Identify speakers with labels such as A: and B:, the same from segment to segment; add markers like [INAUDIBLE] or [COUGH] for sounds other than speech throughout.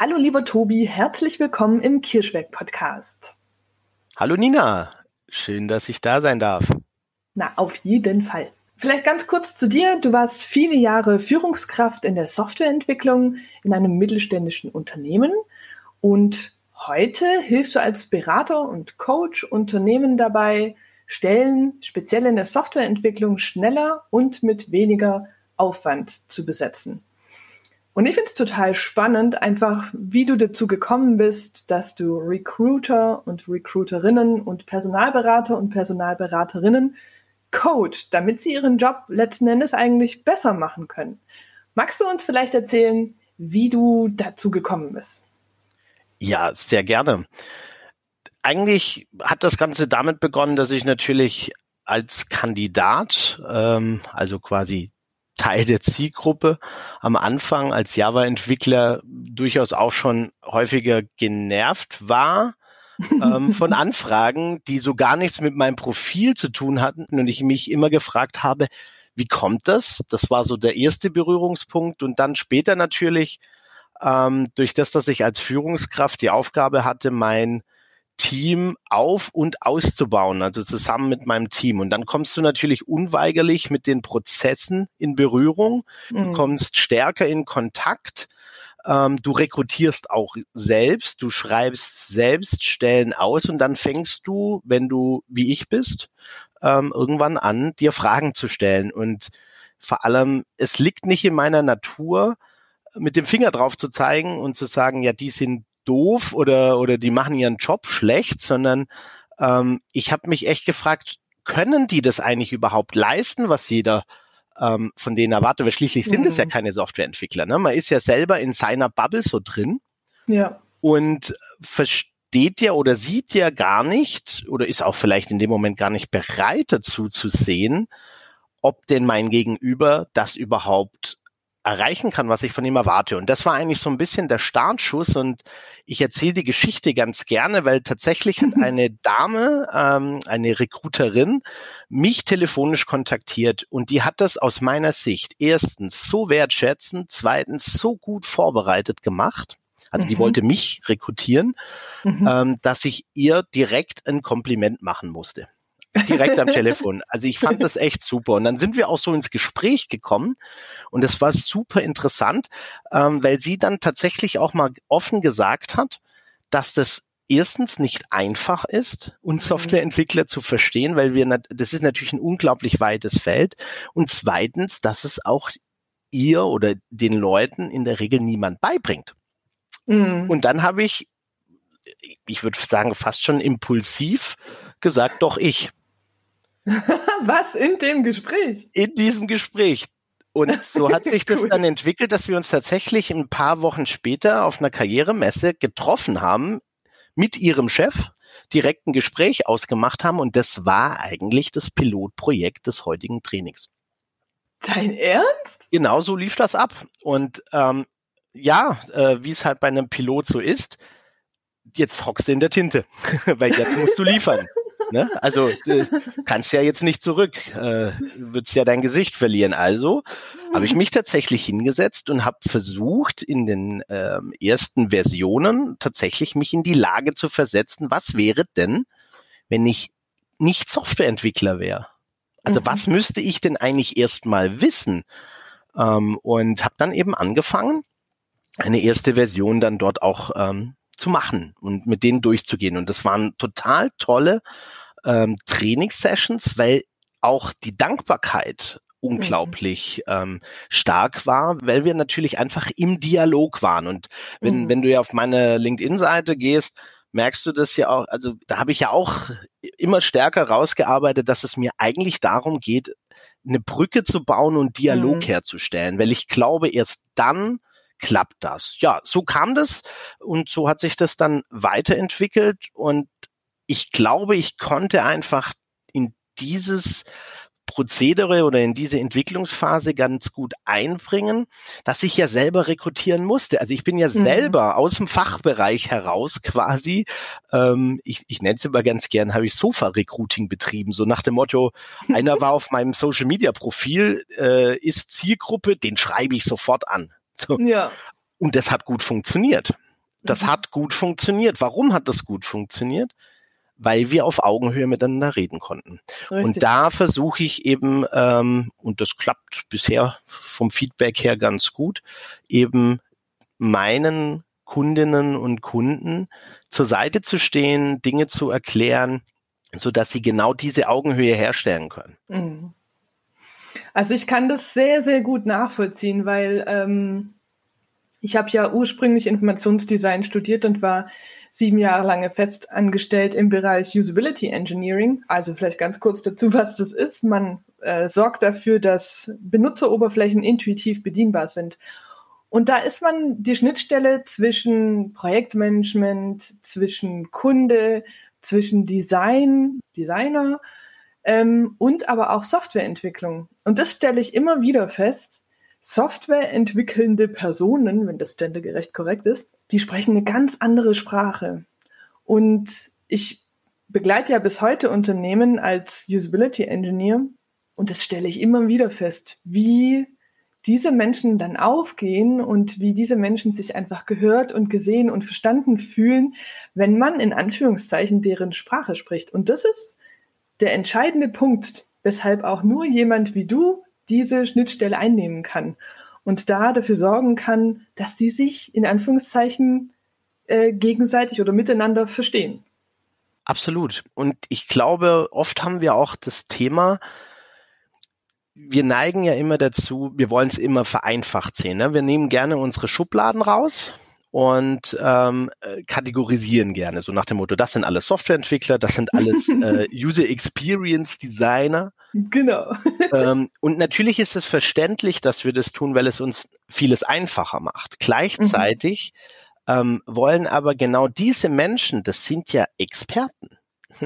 A: Hallo lieber Tobi, herzlich willkommen im Kirschwerk Podcast.
B: Hallo Nina, schön, dass ich da sein darf.
A: Na, auf jeden Fall. Vielleicht ganz kurz zu dir. Du warst viele Jahre Führungskraft in der Softwareentwicklung in einem mittelständischen Unternehmen und heute hilfst du als Berater und Coach Unternehmen dabei, Stellen speziell in der Softwareentwicklung schneller und mit weniger Aufwand zu besetzen. Und ich finde es total spannend, einfach wie du dazu gekommen bist, dass du Recruiter und Recruiterinnen und Personalberater und Personalberaterinnen coach, damit sie ihren Job letzten Endes eigentlich besser machen können. Magst du uns vielleicht erzählen, wie du dazu gekommen bist?
B: Ja, sehr gerne. Eigentlich hat das Ganze damit begonnen, dass ich natürlich als Kandidat, ähm, also quasi Teil der Zielgruppe am Anfang als Java-Entwickler durchaus auch schon häufiger genervt war [LAUGHS] ähm, von Anfragen, die so gar nichts mit meinem Profil zu tun hatten und ich mich immer gefragt habe, wie kommt das? Das war so der erste Berührungspunkt und dann später natürlich ähm, durch das, dass ich als Führungskraft die Aufgabe hatte, mein Team auf und auszubauen, also zusammen mit meinem Team. Und dann kommst du natürlich unweigerlich mit den Prozessen in Berührung, mhm. du kommst stärker in Kontakt, ähm, du rekrutierst auch selbst, du schreibst selbst Stellen aus und dann fängst du, wenn du wie ich bist, ähm, irgendwann an, dir Fragen zu stellen. Und vor allem, es liegt nicht in meiner Natur, mit dem Finger drauf zu zeigen und zu sagen, ja, die sind doof oder, oder die machen ihren Job schlecht, sondern ähm, ich habe mich echt gefragt, können die das eigentlich überhaupt leisten, was jeder ähm, von denen erwartet? Weil schließlich sind es ja mhm. keine Softwareentwickler. Ne? Man ist ja selber in seiner Bubble so drin
A: ja.
B: und versteht ja oder sieht ja gar nicht oder ist auch vielleicht in dem Moment gar nicht bereit dazu zu sehen, ob denn mein Gegenüber das überhaupt erreichen kann, was ich von ihm erwarte. Und das war eigentlich so ein bisschen der Startschuss und ich erzähle die Geschichte ganz gerne, weil tatsächlich hat eine Dame, ähm, eine Recruiterin, mich telefonisch kontaktiert und die hat das aus meiner Sicht erstens so wertschätzend, zweitens so gut vorbereitet gemacht. Also die mhm. wollte mich rekrutieren, mhm. ähm, dass ich ihr direkt ein Kompliment machen musste direkt am Telefon. Also ich fand das echt super. Und dann sind wir auch so ins Gespräch gekommen und es war super interessant, ähm, weil sie dann tatsächlich auch mal offen gesagt hat, dass das erstens nicht einfach ist, uns mhm. Softwareentwickler zu verstehen, weil wir, das ist natürlich ein unglaublich weites Feld. Und zweitens, dass es auch ihr oder den Leuten in der Regel niemand beibringt. Mhm. Und dann habe ich, ich würde sagen, fast schon impulsiv gesagt, doch ich. [LAUGHS]
A: Was in dem Gespräch?
B: In diesem Gespräch. Und [LAUGHS] so hat sich das dann entwickelt, dass wir uns tatsächlich ein paar Wochen später auf einer Karrieremesse getroffen haben mit ihrem Chef, direkt ein Gespräch ausgemacht haben und das war eigentlich das Pilotprojekt des heutigen Trainings.
A: Dein Ernst?
B: Genau so lief das ab. Und ähm, ja, äh, wie es halt bei einem Pilot so ist, jetzt hockst du in der Tinte, [LAUGHS] weil jetzt musst du liefern. Ne? Also kannst ja jetzt nicht zurück, äh, würdest ja dein Gesicht verlieren. Also habe ich mich tatsächlich hingesetzt und habe versucht, in den ähm, ersten Versionen tatsächlich mich in die Lage zu versetzen, was wäre denn, wenn ich nicht Softwareentwickler wäre? Also mhm. was müsste ich denn eigentlich erstmal wissen? Ähm, und habe dann eben angefangen, eine erste Version dann dort auch ähm, zu machen und mit denen durchzugehen. Und das waren total tolle ähm, Trainingssessions, weil auch die Dankbarkeit unglaublich mhm. ähm, stark war, weil wir natürlich einfach im Dialog waren. Und wenn, mhm. wenn du ja auf meine LinkedIn-Seite gehst, merkst du das ja auch, also da habe ich ja auch immer stärker rausgearbeitet, dass es mir eigentlich darum geht, eine Brücke zu bauen und Dialog mhm. herzustellen, weil ich glaube, erst dann klappt das. Ja, so kam das und so hat sich das dann weiterentwickelt und ich glaube, ich konnte einfach in dieses Prozedere oder in diese Entwicklungsphase ganz gut einbringen, dass ich ja selber rekrutieren musste. Also ich bin ja mhm. selber aus dem Fachbereich heraus quasi, ähm, ich, ich nenne es immer ganz gern, habe ich Sofa-Recruiting betrieben, so nach dem Motto, einer [LAUGHS] war auf meinem Social-Media-Profil, äh, ist Zielgruppe, den schreibe ich sofort an. So. Ja. Und das hat gut funktioniert. Das mhm. hat gut funktioniert. Warum hat das gut funktioniert? weil wir auf Augenhöhe miteinander reden konnten. Richtig. Und da versuche ich eben, ähm, und das klappt bisher vom Feedback her ganz gut, eben meinen Kundinnen und Kunden zur Seite zu stehen, Dinge zu erklären, so dass sie genau diese Augenhöhe herstellen können. Mhm.
A: Also ich kann das sehr, sehr gut nachvollziehen, weil ähm, ich habe ja ursprünglich Informationsdesign studiert und war sieben Jahre lang fest angestellt im Bereich Usability Engineering. Also vielleicht ganz kurz dazu, was das ist. Man äh, sorgt dafür, dass Benutzeroberflächen intuitiv bedienbar sind. Und da ist man die Schnittstelle zwischen Projektmanagement, zwischen Kunde, zwischen Design, Designer ähm, und aber auch Softwareentwicklung. Und das stelle ich immer wieder fest, Software entwickelnde Personen, wenn das gendergerecht korrekt ist, die sprechen eine ganz andere Sprache. Und ich begleite ja bis heute Unternehmen als Usability Engineer und das stelle ich immer wieder fest, wie diese Menschen dann aufgehen und wie diese Menschen sich einfach gehört und gesehen und verstanden fühlen, wenn man in Anführungszeichen deren Sprache spricht. Und das ist der entscheidende Punkt, weshalb auch nur jemand wie du diese Schnittstelle einnehmen kann und da dafür sorgen kann, dass die sich in Anführungszeichen äh, gegenseitig oder miteinander verstehen.
B: Absolut. Und ich glaube, oft haben wir auch das Thema, wir neigen ja immer dazu, wir wollen es immer vereinfacht sehen. Ne? Wir nehmen gerne unsere Schubladen raus und ähm, äh, kategorisieren gerne, so nach dem Motto, das sind alles Softwareentwickler, das sind alles [LAUGHS] äh, User Experience Designer.
A: Genau. [LAUGHS]
B: ähm, und natürlich ist es verständlich, dass wir das tun, weil es uns vieles einfacher macht. Gleichzeitig mhm. ähm, wollen aber genau diese Menschen, das sind ja Experten.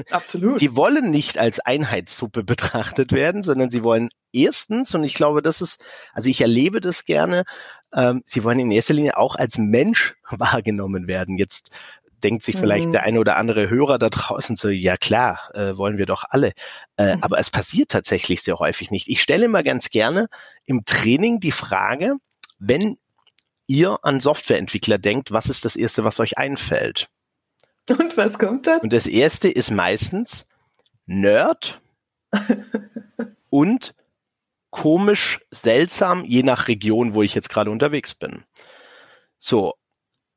A: Absolut.
B: Die wollen nicht als Einheitssuppe betrachtet werden, sondern sie wollen erstens, und ich glaube, das ist, also ich erlebe das gerne, ähm, sie wollen in erster Linie auch als Mensch [LAUGHS] wahrgenommen werden. Jetzt denkt sich vielleicht mhm. der eine oder andere Hörer da draußen so, ja klar, äh, wollen wir doch alle. Äh, mhm. Aber es passiert tatsächlich sehr häufig nicht. Ich stelle immer ganz gerne im Training die Frage, wenn ihr an Softwareentwickler denkt, was ist das Erste, was euch einfällt?
A: Und was kommt da?
B: Und das Erste ist meistens Nerd [LAUGHS] und komisch, seltsam, je nach Region, wo ich jetzt gerade unterwegs bin. So.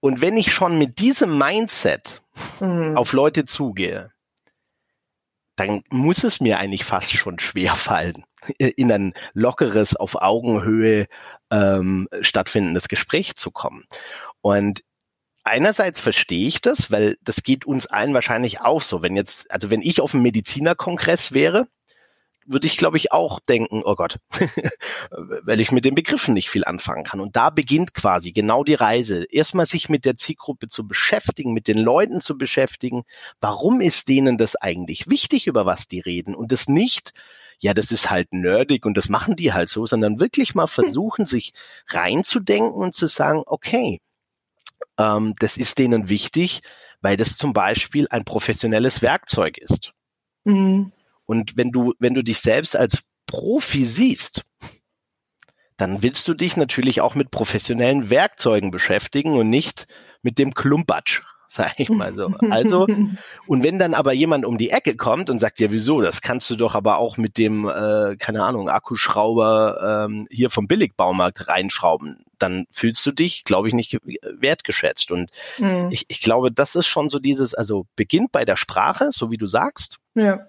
B: Und wenn ich schon mit diesem Mindset mhm. auf Leute zugehe, dann muss es mir eigentlich fast schon schwer fallen, [LAUGHS] in ein lockeres, auf Augenhöhe ähm, stattfindendes Gespräch zu kommen. Und einerseits verstehe ich das, weil das geht uns allen wahrscheinlich auch so. Wenn jetzt, also wenn ich auf einem Medizinerkongress wäre würde ich, glaube ich, auch denken, oh Gott, [LAUGHS] weil ich mit den Begriffen nicht viel anfangen kann. Und da beginnt quasi genau die Reise. Erstmal sich mit der Zielgruppe zu beschäftigen, mit den Leuten zu beschäftigen. Warum ist denen das eigentlich wichtig, über was die reden? Und das nicht, ja, das ist halt nerdig und das machen die halt so, sondern wirklich mal versuchen, sich reinzudenken und zu sagen, okay, ähm, das ist denen wichtig, weil das zum Beispiel ein professionelles Werkzeug ist. Mhm. Und wenn du, wenn du dich selbst als Profi siehst, dann willst du dich natürlich auch mit professionellen Werkzeugen beschäftigen und nicht mit dem Klumpatsch, [LAUGHS] sag ich mal so. Also, und wenn dann aber jemand um die Ecke kommt und sagt, ja, wieso, das kannst du doch aber auch mit dem, äh, keine Ahnung, Akkuschrauber ähm, hier vom Billigbaumarkt reinschrauben, dann fühlst du dich, glaube ich, nicht wertgeschätzt. Und mhm. ich, ich glaube, das ist schon so dieses, also beginnt bei der Sprache, so wie du sagst.
A: Ja.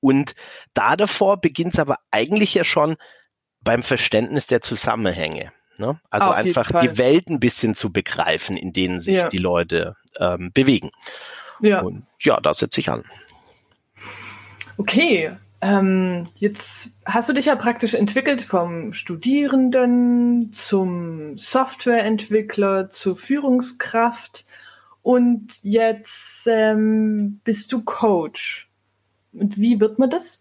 B: Und da davor beginnt es aber eigentlich ja schon beim Verständnis der Zusammenhänge. Ne? Also Auf einfach die Welt ein bisschen zu begreifen, in denen sich ja. die Leute ähm, bewegen. Ja. Und ja, da setze ich an.
A: Okay, Ähm, jetzt hast du dich ja praktisch entwickelt vom Studierenden zum Softwareentwickler zur Führungskraft und jetzt ähm, bist du Coach. Und wie wird man das?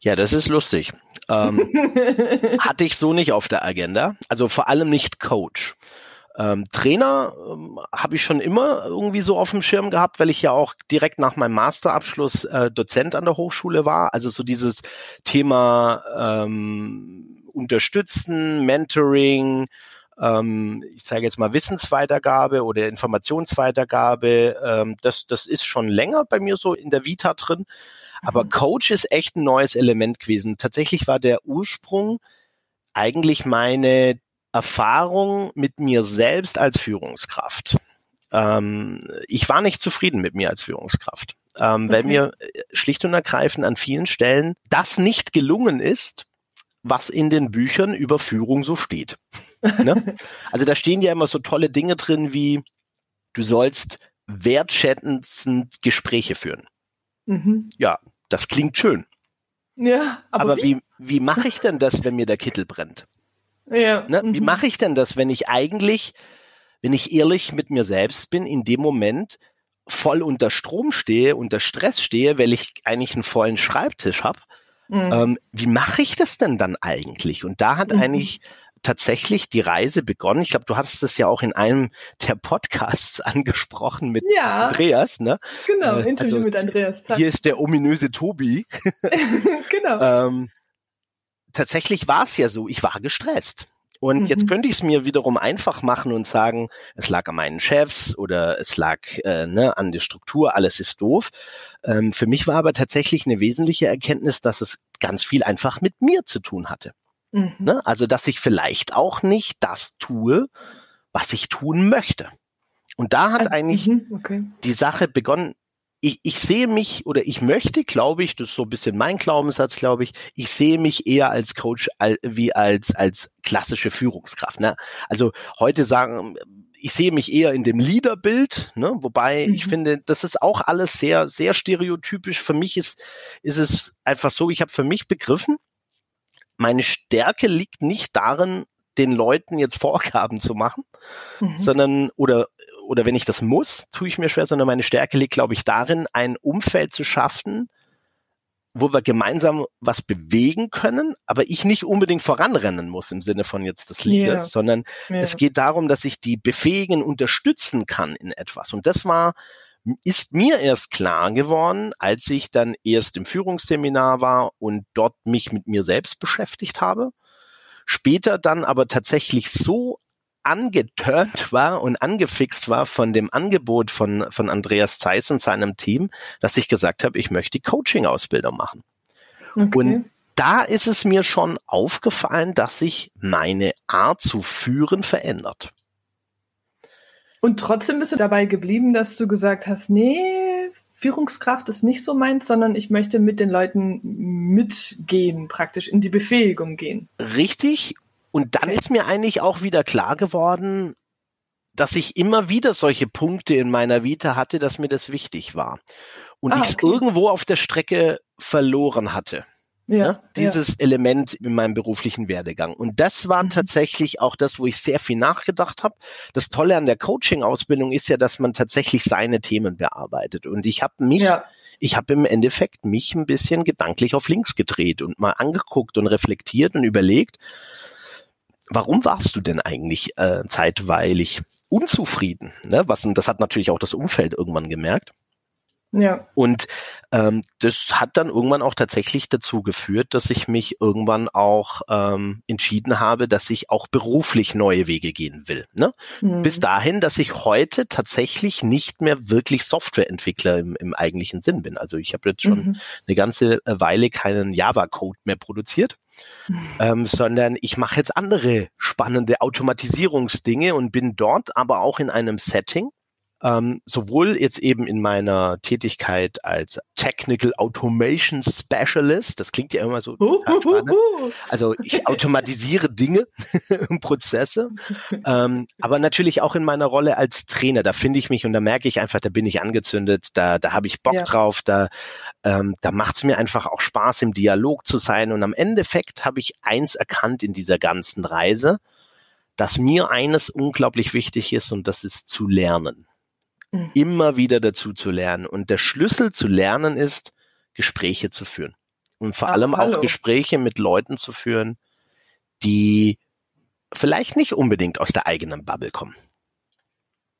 B: Ja, das ist lustig. Ähm, [LAUGHS] hatte ich so nicht auf der Agenda. Also vor allem nicht Coach. Ähm, Trainer ähm, habe ich schon immer irgendwie so auf dem Schirm gehabt, weil ich ja auch direkt nach meinem Masterabschluss äh, Dozent an der Hochschule war. Also so dieses Thema ähm, Unterstützen, Mentoring, ähm, ich sage jetzt mal Wissensweitergabe oder Informationsweitergabe, ähm, das, das ist schon länger bei mir so in der Vita drin. Aber mhm. Coach ist echt ein neues Element gewesen. Tatsächlich war der Ursprung eigentlich meine Erfahrung mit mir selbst als Führungskraft. Ähm, ich war nicht zufrieden mit mir als Führungskraft, ähm, okay. weil mir äh, schlicht und ergreifend an vielen Stellen das nicht gelungen ist, was in den Büchern über Führung so steht. Ne? Also da stehen ja immer so tolle Dinge drin wie, du sollst wertschätzend Gespräche führen. Mhm. Ja, das klingt schön.
A: Ja,
B: aber, aber wie, wie, wie mache ich denn das, wenn mir der Kittel brennt?
A: Ja.
B: Ne? Wie mhm. mache ich denn das, wenn ich eigentlich, wenn ich ehrlich mit mir selbst bin, in dem Moment voll unter Strom stehe, unter Stress stehe, weil ich eigentlich einen vollen Schreibtisch habe? Mhm. Ähm, wie mache ich das denn dann eigentlich? Und da hat mhm. eigentlich tatsächlich die Reise begonnen. Ich glaube, du hattest das ja auch in einem [LAUGHS] der Podcasts angesprochen mit ja, Andreas, ne?
A: Genau, äh, Interview also, mit Andreas.
B: Zack. Hier ist der ominöse Tobi. [LAUGHS]
A: genau.
B: ähm, tatsächlich war es ja so, ich war gestresst. Und mhm. jetzt könnte ich es mir wiederum einfach machen und sagen, es lag an meinen Chefs oder es lag äh, ne, an der Struktur, alles ist doof. Ähm, für mich war aber tatsächlich eine wesentliche Erkenntnis, dass es ganz viel einfach mit mir zu tun hatte. Mhm. Ne? Also, dass ich vielleicht auch nicht das tue, was ich tun möchte. Und da hat also, eigentlich mhm, okay. die Sache begonnen, ich, ich sehe mich oder ich möchte, glaube ich, das ist so ein bisschen mein Glaubenssatz, glaube ich, ich sehe mich eher als Coach wie als, als klassische Führungskraft. Ne? Also heute sagen, ich sehe mich eher in dem Leaderbild, ne? wobei mhm. ich finde, das ist auch alles sehr, sehr stereotypisch. Für mich ist, ist es einfach so, ich habe für mich begriffen, meine Stärke liegt nicht darin, den Leuten jetzt Vorgaben zu machen, mhm. sondern oder oder wenn ich das muss, tue ich mir schwer, sondern meine Stärke liegt, glaube ich, darin, ein Umfeld zu schaffen, wo wir gemeinsam was bewegen können, aber ich nicht unbedingt voranrennen muss im Sinne von jetzt des Leaders, yeah. sondern yeah. es geht darum, dass ich die befähigen unterstützen kann in etwas. Und das war ist mir erst klar geworden, als ich dann erst im Führungsseminar war und dort mich mit mir selbst beschäftigt habe später dann aber tatsächlich so angeturnt war und angefixt war von dem Angebot von, von Andreas Zeiss und seinem Team, dass ich gesagt habe, ich möchte die Coaching-Ausbildung machen. Okay. Und da ist es mir schon aufgefallen, dass sich meine Art zu führen verändert.
A: Und trotzdem bist du dabei geblieben, dass du gesagt hast, nee, Führungskraft ist nicht so meins, sondern ich möchte mit den Leuten mitgehen, praktisch in die Befähigung gehen.
B: Richtig. Und dann okay. ist mir eigentlich auch wieder klar geworden, dass ich immer wieder solche Punkte in meiner Vita hatte, dass mir das wichtig war. Und ah, ich es okay. irgendwo auf der Strecke verloren hatte. Ja, ne? dieses ja. Element in meinem beruflichen Werdegang. Und das war mhm. tatsächlich auch das, wo ich sehr viel nachgedacht habe. Das Tolle an der Coaching-Ausbildung ist ja, dass man tatsächlich seine Themen bearbeitet. Und ich habe mich, ja. ich habe im Endeffekt mich ein bisschen gedanklich auf links gedreht und mal angeguckt und reflektiert und überlegt, warum warst du denn eigentlich äh, zeitweilig unzufrieden? Ne? Was, und das hat natürlich auch das Umfeld irgendwann gemerkt.
A: Ja.
B: Und ähm, das hat dann irgendwann auch tatsächlich dazu geführt, dass ich mich irgendwann auch ähm, entschieden habe, dass ich auch beruflich neue Wege gehen will. Ne? Mhm. Bis dahin, dass ich heute tatsächlich nicht mehr wirklich Softwareentwickler im, im eigentlichen Sinn bin. Also ich habe jetzt schon mhm. eine ganze Weile keinen Java-Code mehr produziert. [LAUGHS] Ähm, sondern ich mache jetzt andere spannende Automatisierungsdinge und bin dort aber auch in einem Setting, ähm, sowohl jetzt eben in meiner Tätigkeit als Technical Automation Specialist, das klingt ja immer so uh, also ich [LAUGHS] automatisiere Dinge und [LAUGHS] Prozesse, ähm, aber natürlich auch in meiner Rolle als Trainer, da finde ich mich und da merke ich einfach, da bin ich angezündet, da, da habe ich Bock ja. drauf, da, ähm, da macht es mir einfach auch Spaß, im Dialog zu sein. Und am Endeffekt habe ich eins erkannt in dieser ganzen Reise, dass mir eines unglaublich wichtig ist und das ist zu lernen mhm. immer wieder dazu zu lernen. Und der Schlüssel zu lernen ist, Gespräche zu führen. Und vor ah, allem hallo. auch Gespräche mit Leuten zu führen, die vielleicht nicht unbedingt aus der eigenen Bubble kommen.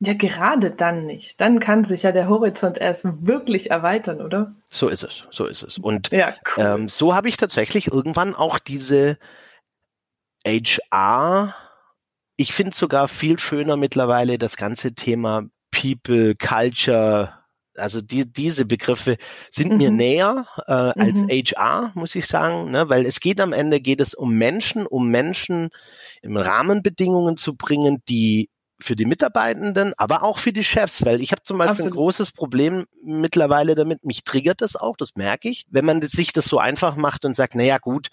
A: Ja, gerade dann nicht. Dann kann sich ja der Horizont erst wirklich erweitern, oder?
B: So ist es, so ist es. Und ja, cool. ähm, so habe ich tatsächlich irgendwann auch diese HR, ich finde sogar viel schöner mittlerweile das ganze Thema People, Culture, also die, diese Begriffe sind mhm. mir näher äh, als mhm. HR, muss ich sagen, ne? weil es geht am Ende, geht es um Menschen, um Menschen im Rahmenbedingungen zu bringen, die für die Mitarbeitenden, aber auch für die Chefs, weil ich habe zum Beispiel Absolut. ein großes Problem mittlerweile damit, mich triggert das auch, das merke ich, wenn man sich das so einfach macht und sagt, naja gut,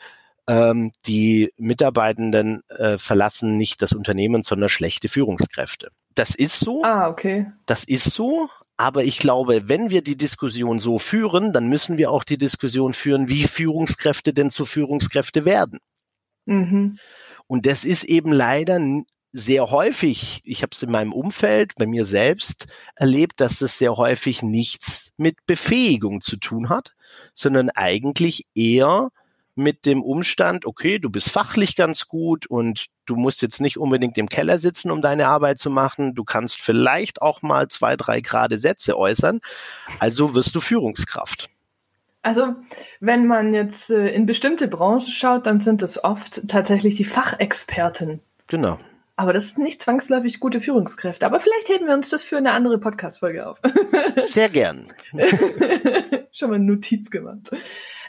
B: ähm, die Mitarbeitenden äh, verlassen nicht das Unternehmen, sondern schlechte Führungskräfte. Das ist so.
A: Ah, okay.
B: Das ist so. Aber ich glaube, wenn wir die Diskussion so führen, dann müssen wir auch die Diskussion führen, wie Führungskräfte denn zu Führungskräfte werden. Mhm. Und das ist eben leider sehr häufig, ich habe es in meinem Umfeld, bei mir selbst erlebt, dass das sehr häufig nichts mit Befähigung zu tun hat, sondern eigentlich eher mit dem Umstand, okay, du bist fachlich ganz gut und du musst jetzt nicht unbedingt im Keller sitzen, um deine Arbeit zu machen. Du kannst vielleicht auch mal zwei, drei gerade Sätze äußern. Also wirst du Führungskraft.
A: Also, wenn man jetzt äh, in bestimmte Branchen schaut, dann sind es oft tatsächlich die Fachexperten.
B: Genau.
A: Aber das ist nicht zwangsläufig gute Führungskräfte. Aber vielleicht heben wir uns das für eine andere Podcast-Folge auf.
B: Sehr gern. [LAUGHS]
A: Schon mal Notiz gemacht.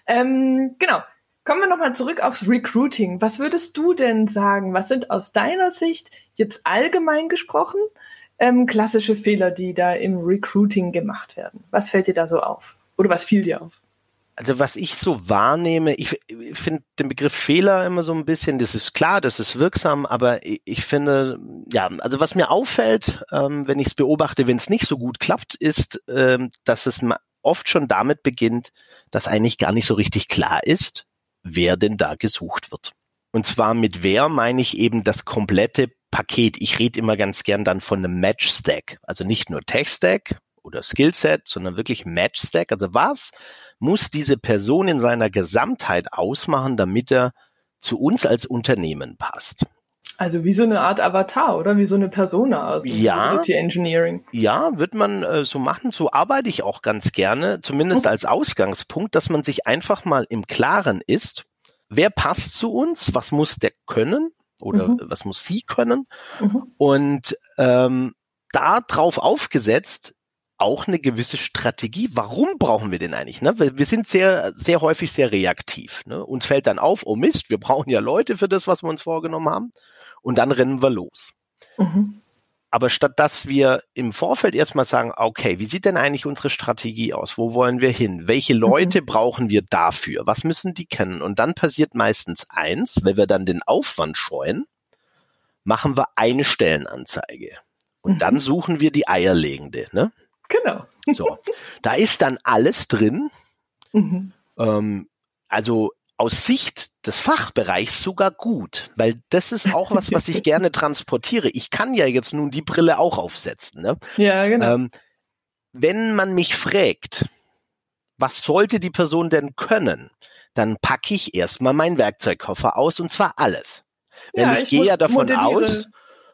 A: Ähm, genau. Kommen wir nochmal zurück aufs Recruiting. Was würdest du denn sagen? Was sind aus deiner Sicht jetzt allgemein gesprochen ähm, klassische Fehler, die da im Recruiting gemacht werden? Was fällt dir da so auf? Oder was fiel dir auf?
B: Also was ich so wahrnehme, ich, finde den Begriff Fehler immer so ein bisschen, das ist klar, das ist wirksam, aber ich, ich finde, ja, also was mir auffällt, ähm, wenn ich es beobachte, wenn es nicht so gut klappt, ist, ähm, dass es oft schon damit beginnt, dass eigentlich gar nicht so richtig klar ist, wer denn da gesucht wird. Und zwar mit wer meine ich eben das komplette Paket. Ich rede immer ganz gern dann von einem Match-Stack. Also nicht nur Tech-Stack oder Skillset, sondern wirklich Match-Stack. Also was muss diese Person in seiner Gesamtheit ausmachen, damit er zu uns als Unternehmen passt?
A: Also wie so eine Art Avatar oder wie so eine Persona aus
B: ja, Engineering. Ja, wird man äh, so machen. So arbeite ich auch ganz gerne, zumindest mhm. als Ausgangspunkt, dass man sich einfach mal im Klaren ist, wer passt zu uns, was muss der können oder mhm. was muss sie können mhm. und ähm, da drauf aufgesetzt auch eine gewisse Strategie. Warum brauchen wir den eigentlich? Ne? Wir sind sehr, sehr häufig sehr reaktiv. Ne? Uns fällt dann auf, oh Mist, wir brauchen ja Leute für das, was wir uns vorgenommen haben und dann rennen wir los. Mhm. Aber statt dass wir im Vorfeld erstmal sagen, okay, wie sieht denn eigentlich unsere Strategie aus? Wo wollen wir hin? Welche mhm. Leute mhm. brauchen wir dafür? Was müssen die kennen? Und dann passiert meistens eins, wenn wir dann den Aufwand scheuen, machen wir eine Stellenanzeige. Und mhm. dann suchen wir die eierlegende, ne?
A: Genau.
B: So. Da ist dann alles drin. [LAUGHS] Mhm. Ähm, also aus Sicht des Fachbereichs sogar gut, weil das ist auch was, was ich gerne [LAUGHS] transportiere. Ich kann ja jetzt nun die Brille auch aufsetzen. Ne?
A: Ja, genau. Ähm,
B: wenn man mich fragt, was sollte die Person denn können, dann packe ich erstmal meinen Werkzeugkoffer aus und zwar alles. Wenn ja, ich, ich gehe ja davon aus,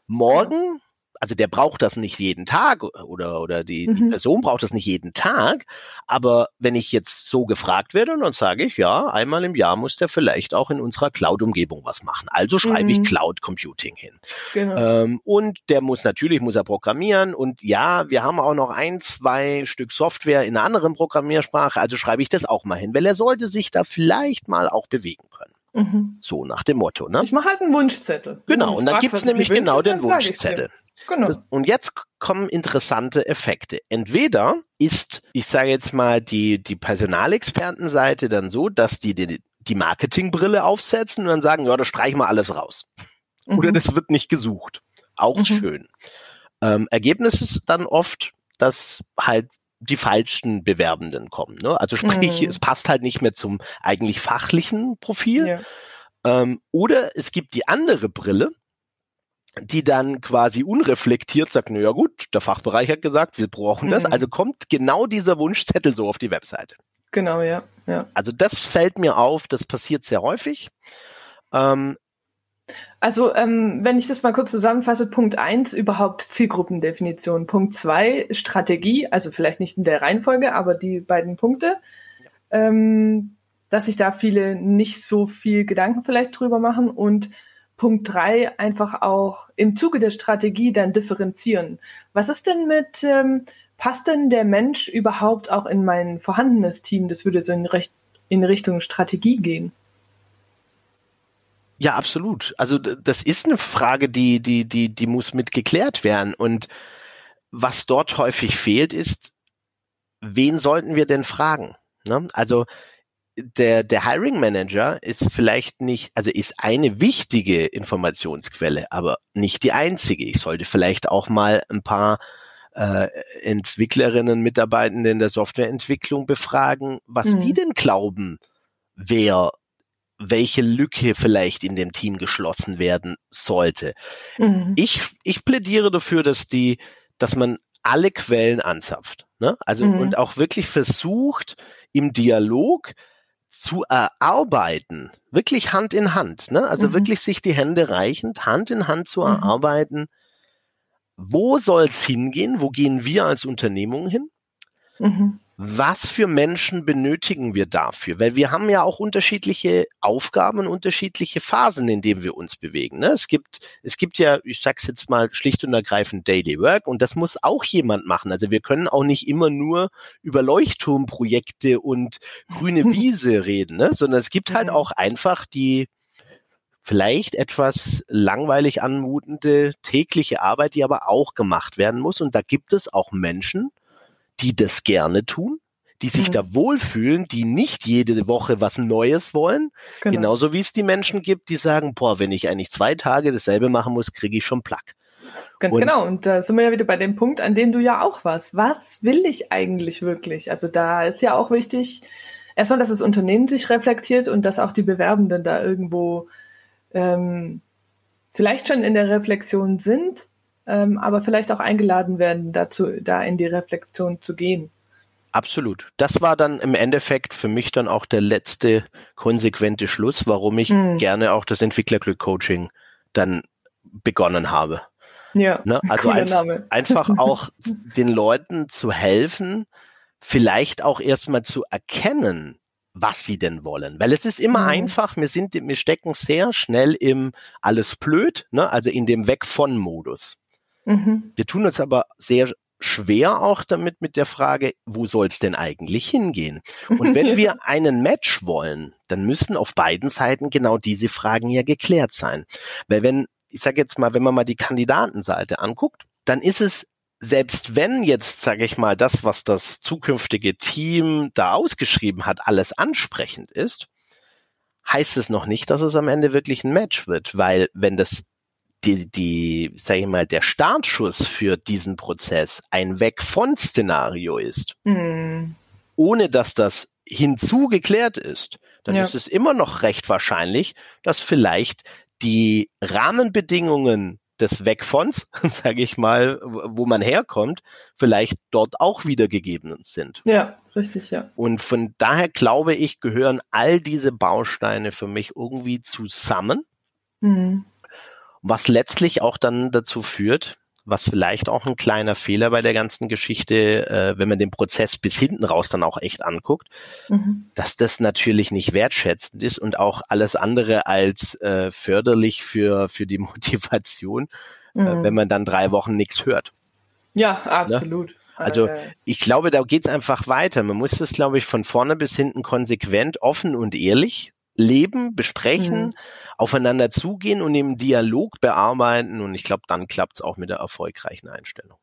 B: morgen also der braucht das nicht jeden Tag oder, oder die, mhm. die Person braucht das nicht jeden Tag. Aber wenn ich jetzt so gefragt werde, dann sage ich, ja, einmal im Jahr muss der vielleicht auch in unserer Cloud-Umgebung was machen. Also schreibe mhm. ich Cloud Computing hin. Genau. Ähm, und der muss natürlich, muss er programmieren. Und ja, wir haben auch noch ein, zwei Stück Software in einer anderen Programmiersprache. Also schreibe ich das auch mal hin, weil er sollte sich da vielleicht mal auch bewegen können. Mhm. So nach dem Motto, ne?
A: Ich mache halt einen Wunschzettel.
B: Genau, und dann gibt's nämlich genau den Wunschzettel. Genau. Und jetzt kommen interessante Effekte. Entweder ist, ich sage jetzt mal, die, die Personalexpertenseite dann so, dass die, die die Marketingbrille aufsetzen und dann sagen, ja, da streichen wir alles raus. Mhm. Oder das wird nicht gesucht. Auch mhm. schön. Ähm, Ergebnis ist dann oft, dass halt die falschen Bewerbenden kommen. Ne? Also sprich, mhm. es passt halt nicht mehr zum eigentlich fachlichen Profil. Ja. Ähm, oder es gibt die andere Brille, die dann quasi unreflektiert sagt, na ja gut, der Fachbereich hat gesagt, wir brauchen das. Mhm. Also kommt genau dieser Wunschzettel so auf die Webseite.
A: Genau, ja. ja.
B: Also das fällt mir auf, das passiert sehr häufig. Ähm,
A: also, ähm, wenn ich das mal kurz zusammenfasse, Punkt eins überhaupt Zielgruppendefinition. Punkt zwei Strategie, also vielleicht nicht in der Reihenfolge, aber die beiden Punkte. Ja. Ähm, dass sich da viele nicht so viel Gedanken vielleicht drüber machen. Und Punkt drei einfach auch im Zuge der Strategie dann differenzieren. Was ist denn mit, ähm, passt denn der Mensch überhaupt auch in mein vorhandenes Team? Das würde so in, Recht, in Richtung Strategie gehen.
B: Ja, absolut. Also das ist eine Frage, die, die, die, die muss mit geklärt werden. Und was dort häufig fehlt, ist, wen sollten wir denn fragen? Ne? Also der, der Hiring Manager ist vielleicht nicht, also ist eine wichtige Informationsquelle, aber nicht die einzige. Ich sollte vielleicht auch mal ein paar äh, Entwicklerinnen, Mitarbeitende in der Softwareentwicklung befragen, was mhm. die denn glauben, wer welche Lücke vielleicht in dem Team geschlossen werden sollte. Mhm. Ich, ich plädiere dafür, dass die, dass man alle Quellen anzapft. Ne? Also mhm. und auch wirklich versucht, im Dialog zu erarbeiten, wirklich Hand in Hand, ne? also mhm. wirklich sich die Hände reichend, Hand in Hand zu mhm. erarbeiten, wo soll es hingehen, wo gehen wir als Unternehmung hin? Mhm was für Menschen benötigen wir dafür? Weil wir haben ja auch unterschiedliche Aufgaben, unterschiedliche Phasen, in denen wir uns bewegen. Ne? Es gibt, es gibt ja, ich sag's jetzt mal schlicht und ergreifend Daily Work und das muss auch jemand machen. Also wir können auch nicht immer nur über Leuchtturmprojekte und grüne [LAUGHS] Wiese reden, ne? sondern es gibt halt auch einfach die, vielleicht etwas langweilig anmutende tägliche Arbeit, die aber auch gemacht werden muss. Und da gibt es auch Menschen, die das gerne tun, die sich mhm. da wohlfühlen, die nicht jede Woche was Neues wollen. Genau. Genauso wie es die Menschen gibt, die sagen, boah, wenn ich eigentlich zwei Tage dasselbe machen muss, kriege ich schon Plack.
A: Ganz und genau. Und da sind wir ja wieder bei dem Punkt, an dem du ja auch warst. Was will ich eigentlich wirklich? Also da ist ja auch wichtig, erstmal, dass das Unternehmen sich reflektiert und dass auch die Bewerbenden da irgendwo ähm, vielleicht schon in der Reflexion sind ähm, aber vielleicht auch eingeladen werden, dazu, da in die Reflexion zu gehen.
B: Absolut. Das war dann im Endeffekt für mich dann auch der letzte konsequente Schluss, warum ich mhm. gerne auch das Entwicklerglück-Coaching dann begonnen habe.
A: Ja,
B: ne? also einfach, [LAUGHS] einfach auch den Leuten zu helfen, vielleicht auch erstmal zu erkennen, was sie denn wollen. Weil es ist immer mhm. einfach, wir sind, wir stecken sehr schnell im alles blöd, ne? also in dem Weg von Modus. Mhm. Wir tun uns aber sehr schwer auch damit mit der Frage, wo soll es denn eigentlich hingehen? Und wenn [LAUGHS] wir einen Match wollen, dann müssen auf beiden Seiten genau diese Fragen ja geklärt sein. Weil wenn, ich sage jetzt mal, wenn man mal die Kandidatenseite anguckt, dann ist es selbst wenn jetzt, sage ich mal, das, was das zukünftige Team da ausgeschrieben hat, alles ansprechend ist, heißt es noch nicht, dass es am Ende wirklich ein Match wird, weil wenn das die, die, sag ich mal, der Startschuss für diesen Prozess ein Weg von Szenario ist, mhm. ohne dass das hinzugeklärt ist, dann ja. ist es immer noch recht wahrscheinlich, dass vielleicht die Rahmenbedingungen des Wegfons, [LAUGHS] sage ich mal, wo man herkommt, vielleicht dort auch wiedergegeben sind.
A: Ja, richtig, ja.
B: Und von daher glaube ich, gehören all diese Bausteine für mich irgendwie zusammen. Mhm was letztlich auch dann dazu führt, was vielleicht auch ein kleiner Fehler bei der ganzen Geschichte, äh, wenn man den Prozess bis hinten raus dann auch echt anguckt, mhm. dass das natürlich nicht wertschätzend ist und auch alles andere als äh, förderlich für, für die [LAUGHS] Motivation, äh, mhm. äh, wenn man dann drei Wochen nichts hört.
A: Ja, ne? absolut. Ne?
B: Also ich glaube, da geht's einfach weiter. Man muss das, glaube ich, von vorne bis hinten konsequent, offen und ehrlich leben, besprechen, mhm. aufeinander zugehen und im Dialog bearbeiten. Und ich glaube, dann klappt es auch mit der erfolgreichen Einstellung.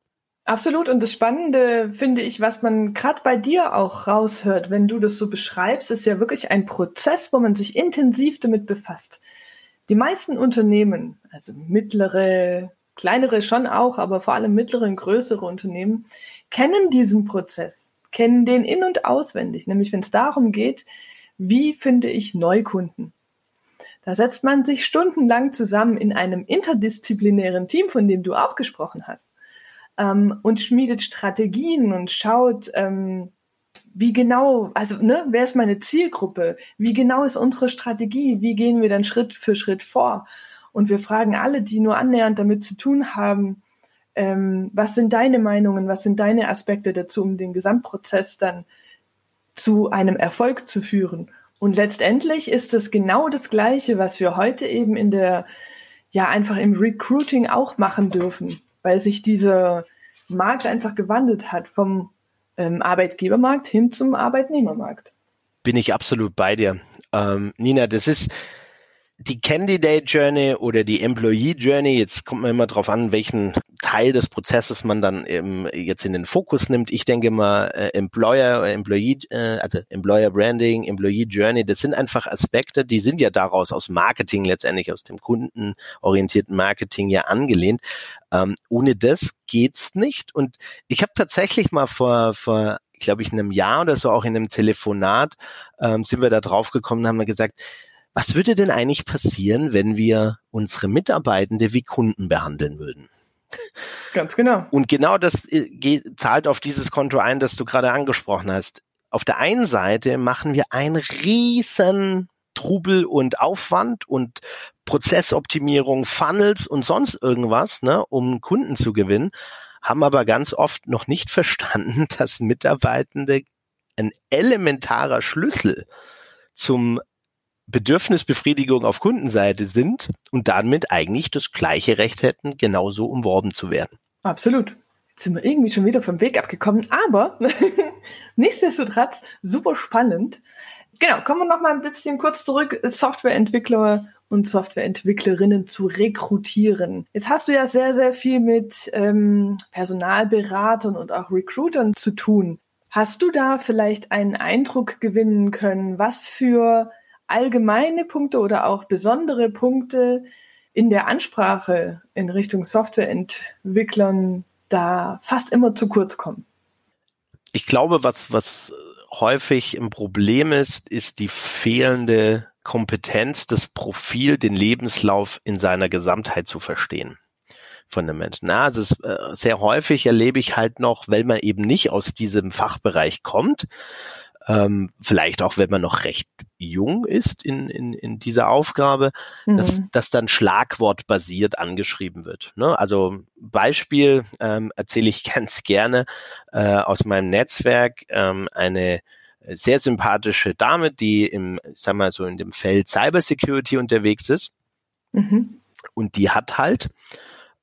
A: Absolut. Und das Spannende finde ich, was man gerade bei dir auch raushört, wenn du das so beschreibst, ist ja wirklich ein Prozess, wo man sich intensiv damit befasst. Die meisten Unternehmen, also mittlere, kleinere schon auch, aber vor allem mittlere und größere Unternehmen, kennen diesen Prozess, kennen den in und auswendig, nämlich wenn es darum geht, wie finde ich Neukunden. Da setzt man sich stundenlang zusammen in einem interdisziplinären Team, von dem du auch gesprochen hast, ähm, und schmiedet Strategien und schaut, ähm, wie genau, also ne, wer ist meine Zielgruppe? Wie genau ist unsere Strategie? Wie gehen wir dann Schritt für Schritt vor? Und wir fragen alle, die nur annähernd damit zu tun haben, ähm, was sind deine Meinungen, was sind deine Aspekte dazu, um den Gesamtprozess dann zu einem Erfolg zu führen. Und letztendlich ist es genau das Gleiche, was wir heute eben in der, ja, einfach im Recruiting auch machen dürfen, weil sich dieser Markt einfach gewandelt hat vom ähm, Arbeitgebermarkt hin zum Arbeitnehmermarkt.
B: Bin ich absolut bei dir. Ähm, Nina, das ist, die Candidate Journey oder die Employee Journey, jetzt kommt man immer drauf an, welchen Teil des Prozesses man dann eben jetzt in den Fokus nimmt. Ich denke mal, äh, Employer, Employee, äh, also Employer Branding, Employee Journey, das sind einfach Aspekte, die sind ja daraus aus Marketing letztendlich, aus dem kundenorientierten Marketing ja angelehnt. Ähm, ohne das geht's nicht. Und ich habe tatsächlich mal vor, vor glaube ich, einem Jahr oder so auch in einem Telefonat ähm, sind wir da drauf gekommen, haben wir gesagt, was würde denn eigentlich passieren, wenn wir unsere Mitarbeitende wie Kunden behandeln würden?
A: Ganz genau.
B: Und genau das äh, geht, zahlt auf dieses Konto ein, das du gerade angesprochen hast. Auf der einen Seite machen wir einen riesen Trubel und Aufwand und Prozessoptimierung, Funnels und sonst irgendwas, ne, um Kunden zu gewinnen, haben aber ganz oft noch nicht [LAUGHS] verstanden, dass Mitarbeitende ein elementarer Schlüssel zum Bedürfnisbefriedigung auf Kundenseite sind und damit eigentlich das gleiche Recht hätten, genauso umworben zu werden.
A: Absolut. Jetzt sind wir irgendwie schon wieder vom Weg abgekommen, aber [LAUGHS] nichtsdestotrotz super spannend. Genau, kommen wir noch mal ein bisschen kurz zurück, Softwareentwickler und Softwareentwicklerinnen zu rekrutieren. Jetzt hast du ja sehr, sehr viel mit ähm, Personalberatern und auch Recruitern zu tun. Hast du da vielleicht einen Eindruck gewinnen können, was für allgemeine Punkte oder auch besondere Punkte in der Ansprache in Richtung Softwareentwicklern da fast immer zu kurz kommen?
B: Ich glaube, was, was häufig ein Problem ist, ist die fehlende Kompetenz, das Profil, den Lebenslauf in seiner Gesamtheit zu verstehen von den Menschen. Na, also es, äh, sehr häufig erlebe ich halt noch, weil man eben nicht aus diesem Fachbereich kommt, ähm, vielleicht auch wenn man noch recht jung ist in, in, in dieser Aufgabe, mhm. dass, dass dann schlagwortbasiert angeschrieben wird. Ne? Also Beispiel ähm, erzähle ich [LAUGHS] ganz gerne äh, aus meinem Netzwerk ähm, eine sehr sympathische Dame, die im, sag mal so in dem Feld Cybersecurity unterwegs ist. Mhm. Und die hat halt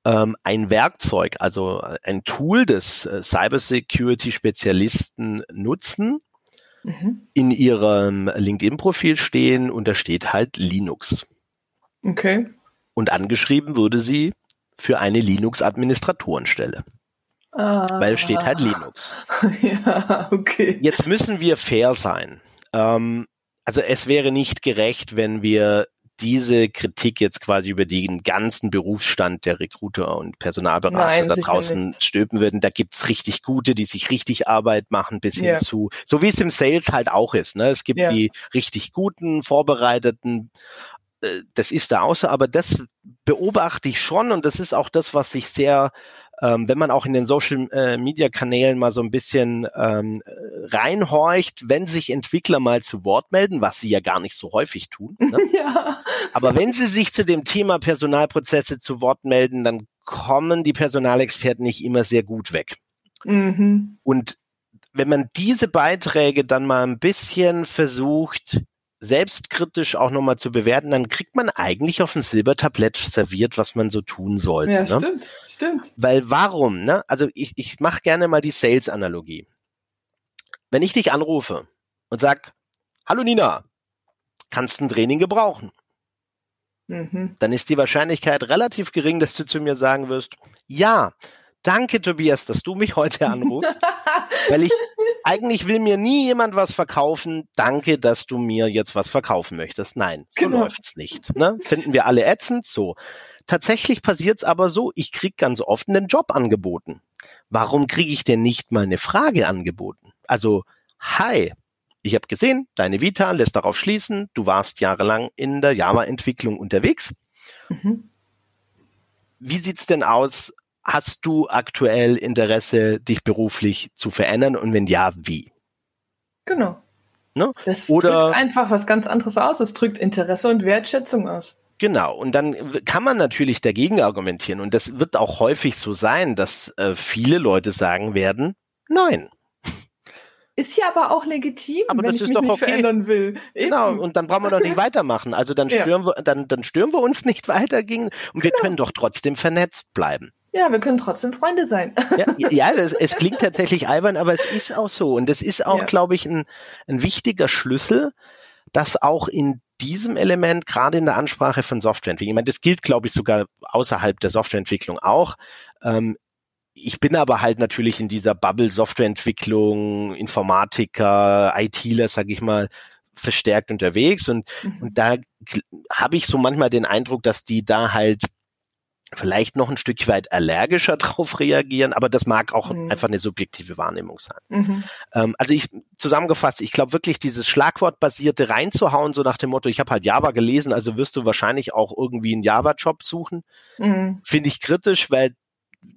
B: ähm, ein Werkzeug, also ein Tool des äh, Cybersecurity-Spezialisten nutzen, mhm. in ihrem LinkedIn-Profil stehen und da steht halt Linux.
A: Okay.
B: Und angeschrieben wurde sie für eine Linux-Administratorenstelle. Ah. Weil es steht halt Linux. [LAUGHS]
A: ja, okay.
B: Jetzt müssen wir fair sein. Ähm, also es wäre nicht gerecht, wenn wir diese Kritik jetzt quasi über den ganzen Berufsstand der Recruiter und Personalberater Nein, da draußen nicht. stülpen würden. Da gibt's richtig gute, die sich richtig Arbeit machen, bis ja. hin zu, so wie es im Sales halt auch ist. Ne? Es gibt ja. die richtig guten, vorbereiteten, äh, das ist da außer, aber das beobachte ich schon und das ist auch das, was sich sehr ähm, wenn man auch in den Social äh, Media Kanälen mal so ein bisschen ähm, reinhorcht, wenn sich Entwickler mal zu Wort melden, was sie ja gar nicht so häufig tun. Ne? [LAUGHS] ja. Aber wenn sie sich zu dem Thema Personalprozesse zu Wort melden, dann kommen die Personalexperten nicht immer sehr gut weg. Mhm. Und wenn man diese Beiträge dann mal ein bisschen versucht, selbstkritisch auch nochmal zu bewerten, dann kriegt man eigentlich auf dem Silbertablett serviert, was man so tun sollte. Ja,
A: ne? stimmt, stimmt.
B: Weil warum? Ne? Also ich, ich mache gerne mal die Sales-Analogie. Wenn ich dich anrufe und sag, hallo Nina, kannst ein Training gebrauchen. Mhm. Dann ist die Wahrscheinlichkeit relativ gering, dass du zu mir sagen wirst, ja, danke Tobias, dass du mich heute [LAUGHS] anrufst, weil ich eigentlich will mir nie jemand was verkaufen. Danke, dass du mir jetzt was verkaufen möchtest. Nein, so genau. läuft's nicht. Ne? Finden wir alle ätzend? So. Tatsächlich passiert's aber so, ich krieg ganz oft einen Job angeboten. Warum kriege ich denn nicht mal eine Frage angeboten? Also, hi, ich habe gesehen, deine Vita lässt darauf schließen, du warst jahrelang in der Java-Entwicklung unterwegs. Mhm. Wie sieht's denn aus? Hast du aktuell Interesse, dich beruflich zu verändern und wenn ja, wie?
A: Genau. Ne? Das Oder, drückt einfach was ganz anderes aus. Es drückt Interesse und Wertschätzung aus.
B: Genau, und dann kann man natürlich dagegen argumentieren. Und das wird auch häufig so sein, dass äh, viele Leute sagen werden, nein,
A: ist ja aber auch legitim,
B: aber wenn
A: ich
B: mich nicht
A: okay. verändern will.
B: Eben. Genau, und dann brauchen wir doch nicht [LAUGHS] weitermachen. Also dann stören ja. wir, dann, dann stören wir uns nicht [LAUGHS] weiter gegen und wir genau. können doch trotzdem vernetzt bleiben.
A: Ja, wir können trotzdem Freunde sein. [LAUGHS]
B: Ja, ja das, es klingt tatsächlich albern, aber es ist auch so. Und das ist auch, ja. glaube ich, ein, ein wichtiger Schlüssel, dass auch in diesem Element, gerade in der Ansprache von Softwareentwicklung, ich meine, das gilt, glaube ich, sogar außerhalb der Softwareentwicklung auch, ähm, ich bin aber halt natürlich in dieser Bubble Softwareentwicklung, Informatiker, ITler, sag ich mal, verstärkt unterwegs und, mhm. und da habe ich so manchmal den Eindruck, dass die da halt vielleicht noch ein Stück weit allergischer [LAUGHS] drauf reagieren, aber das mag auch mhm. einfach eine subjektive Wahrnehmung sein. Mhm. Ähm, also ich zusammengefasst, ich glaube wirklich dieses Schlagwortbasierte reinzuhauen, so nach dem Motto, ich habe halt Java gelesen, also wirst du wahrscheinlich auch irgendwie einen Java-Job suchen, mhm. finde ich kritisch, weil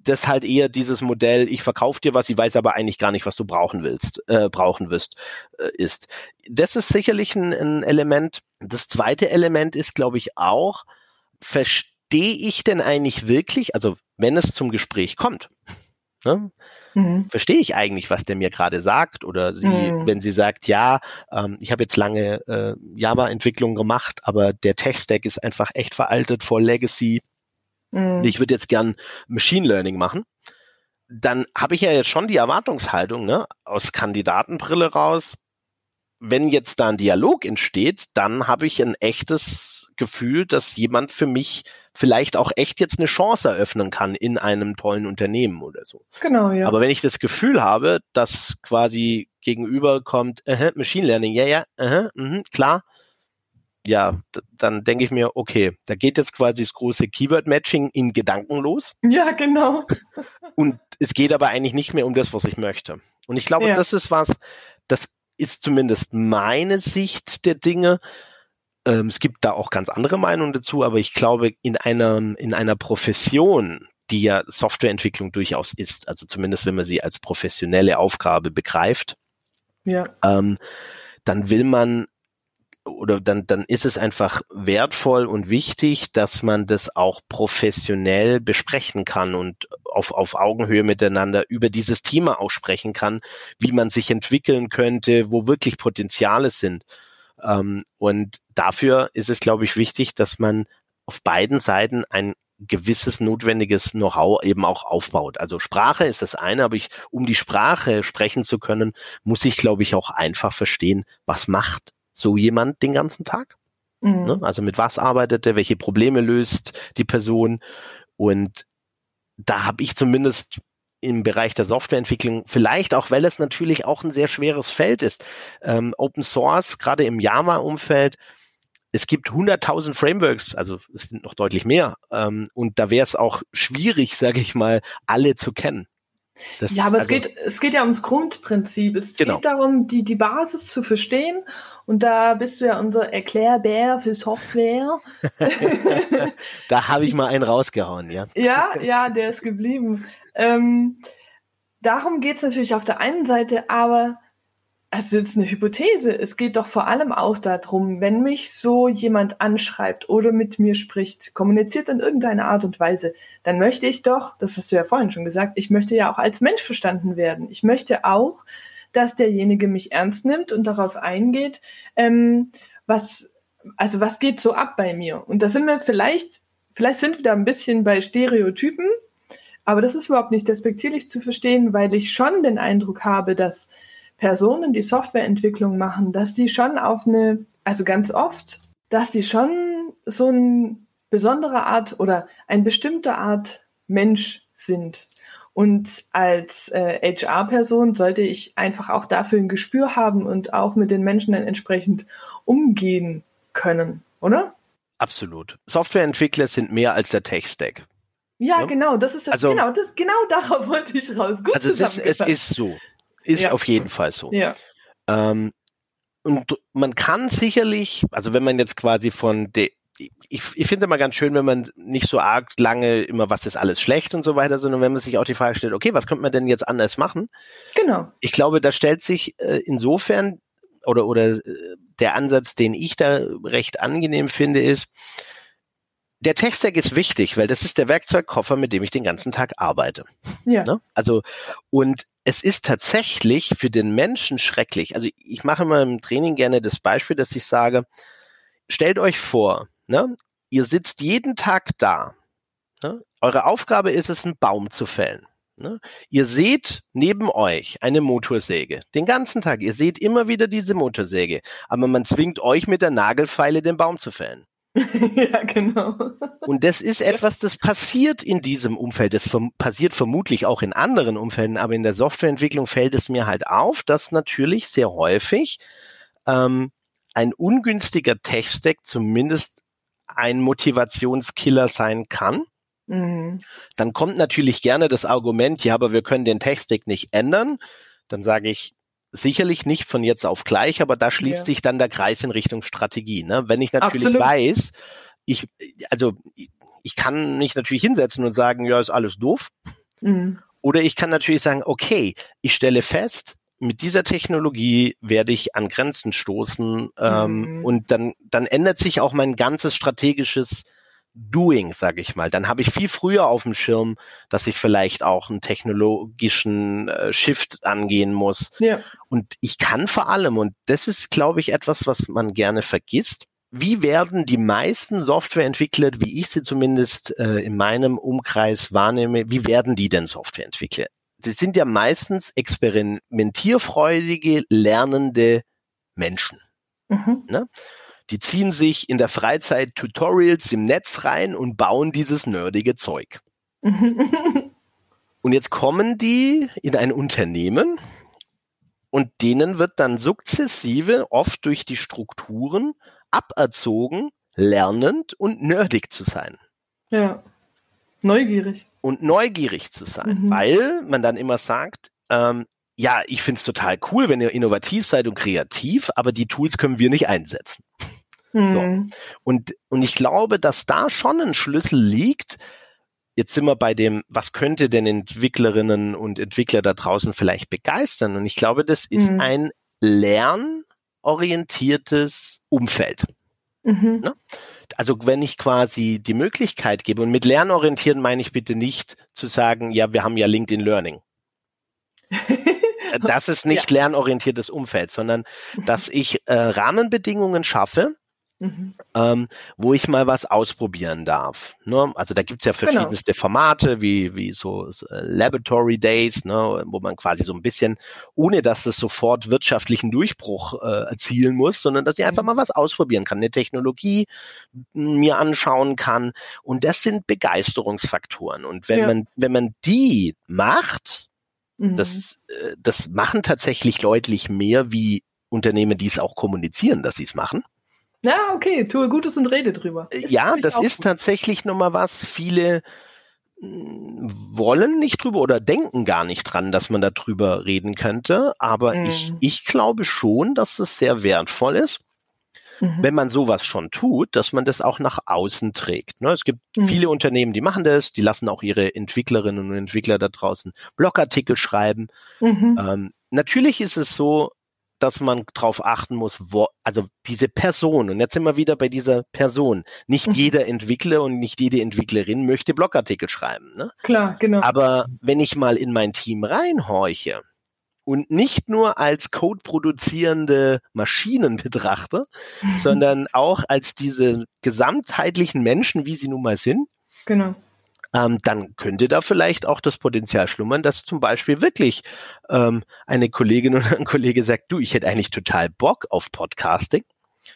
B: das halt eher dieses Modell, ich verkaufe dir was, ich weiß aber eigentlich gar nicht, was du brauchen willst, äh, brauchen wirst, äh, ist. Das ist sicherlich ein, ein Element. Das zweite Element ist, glaube ich, auch, verstehe ich denn eigentlich wirklich, also wenn es zum Gespräch kommt, ne, mhm. verstehe ich eigentlich, was der mir gerade sagt? Oder sie, mhm. wenn sie sagt, ja, ähm, ich habe jetzt lange äh, Java-Entwicklung gemacht, aber der Tech-Stack ist einfach echt veraltet, vor Legacy mhm. ich würde jetzt gern Machine Learning machen, dann habe ich ja jetzt schon die Erwartungshaltung, ne, aus Kandidatenbrille raus, wenn jetzt da ein Dialog entsteht, dann habe ich ein echtes Gefühl, dass jemand für mich vielleicht auch echt jetzt eine Chance eröffnen kann in einem tollen Unternehmen oder so.
A: Genau, ja.
B: Aber wenn ich das Gefühl habe, dass quasi gegenüber kommt, uh Machine Learning, ja, ja, uh mh, klar, ja, dann denke ich mir, okay, da geht jetzt quasi das große Keyword-Matching in Gedanken los.
A: Ja, genau.
B: Und es geht aber eigentlich nicht mehr um das, was ich möchte. Und ich glaube, ja. das ist was, das ist zumindest meine Sicht der Dinge. Ähm, es gibt da auch ganz andere Meinungen dazu, aber ich glaube, in einer, in einer Profession, die ja Softwareentwicklung durchaus ist, also zumindest wenn man sie als professionelle Aufgabe begreift, ja. ähm, dann will man oder dann, dann ist es einfach wertvoll und wichtig, dass man das auch professionell besprechen kann und auf, auf Augenhöhe miteinander über dieses Thema auch sprechen kann, wie man sich entwickeln könnte, wo wirklich Potenziale sind. Ähm, und dafür ist es, glaube ich, wichtig, dass man auf beiden Seiten ein gewisses notwendiges Know-how eben auch aufbaut. Also Sprache ist das eine, aber ich, um die Sprache sprechen zu können, muss ich, glaube ich, auch einfach verstehen, was macht so jemand den ganzen Tag? Mhm. Ne? Also mit was arbeitet er, welche Probleme löst die Person? Und da habe ich zumindest im Bereich der Softwareentwicklung, vielleicht auch, weil es natürlich auch ein sehr schweres Feld ist. Ähm, Open Source, gerade im Java-Umfeld, es gibt 100.000 Frameworks, also es sind noch deutlich mehr. Ähm, und da wäre es auch schwierig, [LAUGHS] sage ich mal, alle zu kennen.
A: Das ja, aber also, es geht, es geht ja ums Grundprinzip. Es genau. geht darum, die, die Basis zu verstehen und da bist du ja unser Erklärbär für Software. [LAUGHS]
B: da habe ich mal einen rausgehauen, ja.
A: Ja, ja, der ist geblieben. Ähm, darum geht's natürlich auf der einen Seite, aber es ist eine Hypothese. Es geht doch vor allem auch darum, wenn mich so jemand anschreibt oder mit mir spricht, kommuniziert in irgendeiner Art und Weise, dann möchte ich doch, das hast du ja vorhin schon gesagt, ich möchte ja auch als Mensch verstanden werden. Ich möchte auch, dass derjenige mich ernst nimmt und darauf eingeht, ähm, was, also was geht so ab bei mir? Und da sind wir vielleicht, vielleicht sind wir da ein bisschen bei Stereotypen, aber das ist überhaupt nicht despektierlich zu verstehen, weil ich schon den Eindruck habe, dass Personen, die Softwareentwicklung machen, dass die schon auf eine also ganz oft, dass sie schon so eine besondere Art oder eine bestimmte Art Mensch sind. Und als äh, HR-Person sollte ich einfach auch dafür ein Gespür haben und auch mit den Menschen dann entsprechend umgehen können, oder?
B: Absolut. Softwareentwickler sind mehr als der Tech-Stack.
A: Ja, ja, genau, das ist also, genau, das, genau darauf wollte ich raus.
B: Gut also es ist, es ist so. Ist ja. auf jeden Fall so. Ja. Ähm, und man kann sicherlich, also wenn man jetzt quasi von der ich, ich finde es immer ganz schön, wenn man nicht so arg lange immer, was ist alles schlecht und so weiter, sondern wenn man sich auch die Frage stellt, okay, was könnte man denn jetzt anders machen?
A: Genau.
B: Ich glaube, da stellt sich äh, insofern oder, oder äh, der Ansatz, den ich da recht angenehm finde, ist, der Tech-Stack ist wichtig, weil das ist der Werkzeugkoffer, mit dem ich den ganzen Tag arbeite. Ja. Ne? Also, und es ist tatsächlich für den Menschen schrecklich. Also ich mache immer im Training gerne das Beispiel, dass ich sage, stellt euch vor, ne, ihr sitzt jeden Tag da. Ne, eure Aufgabe ist es, einen Baum zu fällen. Ne? Ihr seht neben euch eine Motorsäge. Den ganzen Tag. Ihr seht immer wieder diese Motorsäge. Aber man zwingt euch mit der Nagelfeile den Baum zu fällen. [LAUGHS]
A: ja, genau.
B: Und das ist etwas, das passiert in diesem Umfeld. Das passiert vermutlich auch in anderen Umfelden, aber in der Softwareentwicklung fällt es mir halt auf, dass natürlich sehr häufig ähm, ein ungünstiger Tech-Stack zumindest ein Motivationskiller sein kann. Mhm. Dann kommt natürlich gerne das Argument, ja, aber wir können den Tech-Stack nicht ändern. Dann sage ich, sicherlich nicht von jetzt auf gleich, aber da schließt ja. sich dann der Kreis in Richtung Strategie. Ne? Wenn ich natürlich Absolut. weiß, ich, also ich kann mich natürlich hinsetzen und sagen, ja, ist alles doof. Mhm. Oder ich kann natürlich sagen, okay, ich stelle fest, mit dieser Technologie werde ich an Grenzen stoßen ähm, mhm. und dann, dann ändert sich auch mein ganzes strategisches Doing, sage ich mal. Dann habe ich viel früher auf dem Schirm, dass ich vielleicht auch einen technologischen äh, Shift angehen muss. Ja. Und ich kann vor allem, und das ist, glaube ich, etwas, was man gerne vergisst, wie werden die meisten Softwareentwickler, wie ich sie zumindest äh, in meinem Umkreis wahrnehme, wie werden die denn Softwareentwickler? Das sind ja meistens experimentierfreudige, lernende Menschen. Mhm. Ne? Die ziehen sich in der Freizeit Tutorials im Netz rein und bauen dieses nerdige Zeug. [LAUGHS] und jetzt kommen die in ein Unternehmen und denen wird dann sukzessive oft durch die Strukturen aberzogen, lernend und nerdig zu sein.
A: Ja. Neugierig.
B: Und neugierig zu sein, mhm. weil man dann immer sagt, ähm, ja, ich find's total cool, wenn ihr innovativ seid und kreativ, aber die Tools können wir nicht einsetzen. Mhm. So. Und, und ich glaube, dass da schon ein Schlüssel liegt. Jetzt sind wir bei dem, was könnte denn Entwicklerinnen und Entwickler da draußen vielleicht begeistern? Und ich glaube, das ist mhm. ein lernorientiertes Umfeld. Mhm. Ne? Also wenn ich quasi die Möglichkeit gebe, und mit lernorientieren meine ich bitte nicht zu sagen, ja, wir haben ja LinkedIn Learning. [LAUGHS] das ist nicht ja. lernorientiertes Umfeld, sondern dass ich äh, Rahmenbedingungen schaffe, Mhm. Ähm, wo ich mal was ausprobieren darf. Ne? Also da gibt's ja genau. verschiedenste genau. Formate, wie, wie so äh, Laboratory Days, ne? wo man quasi so ein bisschen, ohne dass es sofort wirtschaftlichen Durchbruch äh, erzielen muss, sondern dass ich einfach mhm. mal was ausprobieren kann, eine Technologie mir anschauen kann. Und das sind Begeisterungsfaktoren. Und wenn ja. man, wenn man die macht, mhm. das, äh, das machen tatsächlich deutlich mehr wie Unternehmen, die es auch kommunizieren, dass sie es machen.
A: Ja, okay, tue Gutes und rede drüber.
B: Ist ja, das ist gut. tatsächlich nochmal was. Viele hm, wollen nicht drüber oder denken gar nicht dran, dass man darüber reden könnte. Aber mhm. ich, ich glaube schon, dass es sehr wertvoll ist, mhm. wenn man sowas schon tut, dass man das auch nach außen trägt. Ne? Es gibt mhm. viele Unternehmen, die machen das, die lassen auch ihre Entwicklerinnen und Entwickler da draußen Blogartikel schreiben. Mhm. Ähm, natürlich ist es so, dass man drauf achten muss, wo, also diese Person, und jetzt sind wir wieder bei dieser Person. Nicht mhm. jeder Entwickler und nicht jede Entwicklerin möchte Blogartikel schreiben. Ne?
A: Klar, genau.
B: Aber wenn ich mal in mein Team reinhorche und nicht nur als Code produzierende Maschinen betrachte, [LAUGHS] sondern auch als diese gesamtheitlichen Menschen, wie sie nun mal sind,
A: genau
B: ähm, dann könnte da vielleicht auch das Potenzial schlummern, dass zum Beispiel wirklich ähm, eine Kollegin [LAUGHS] oder ein Kollege sagt, du, ich hätte eigentlich total Bock auf Podcasting.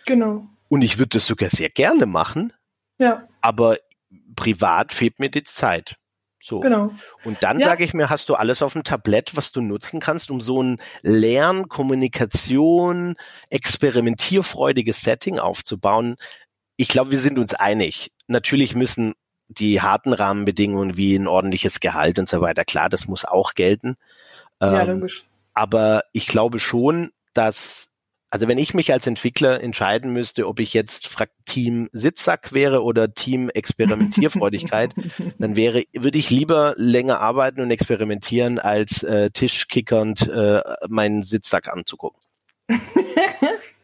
A: Genau.
B: Und ich würde das sogar sehr gerne machen.
A: Ja.
B: Aber privat fehlt mir die Zeit. So.
A: Genau.
B: Und dann
A: Ja.
B: sage ich mir, hast du alles auf dem Tablett, was du nutzen kannst, um so ein Lern-, Kommunikation, experimentierfreudiges Setting aufzubauen. Ich glaube, wir sind uns einig. Natürlich müssen die harten Rahmenbedingungen wie ein ordentliches Gehalt und so weiter, klar, das muss auch gelten.
A: Ja,
B: Ähm,
A: logisch.
B: aber ich glaube schon, dass, also wenn ich mich als Entwickler entscheiden müsste, ob ich jetzt Team Sitzsack wäre oder Team Experimentierfreudigkeit, [LAUGHS] dann wäre, würde ich lieber länger arbeiten und experimentieren, als äh, tischkickernd äh, meinen Sitzsack anzugucken. [LAUGHS]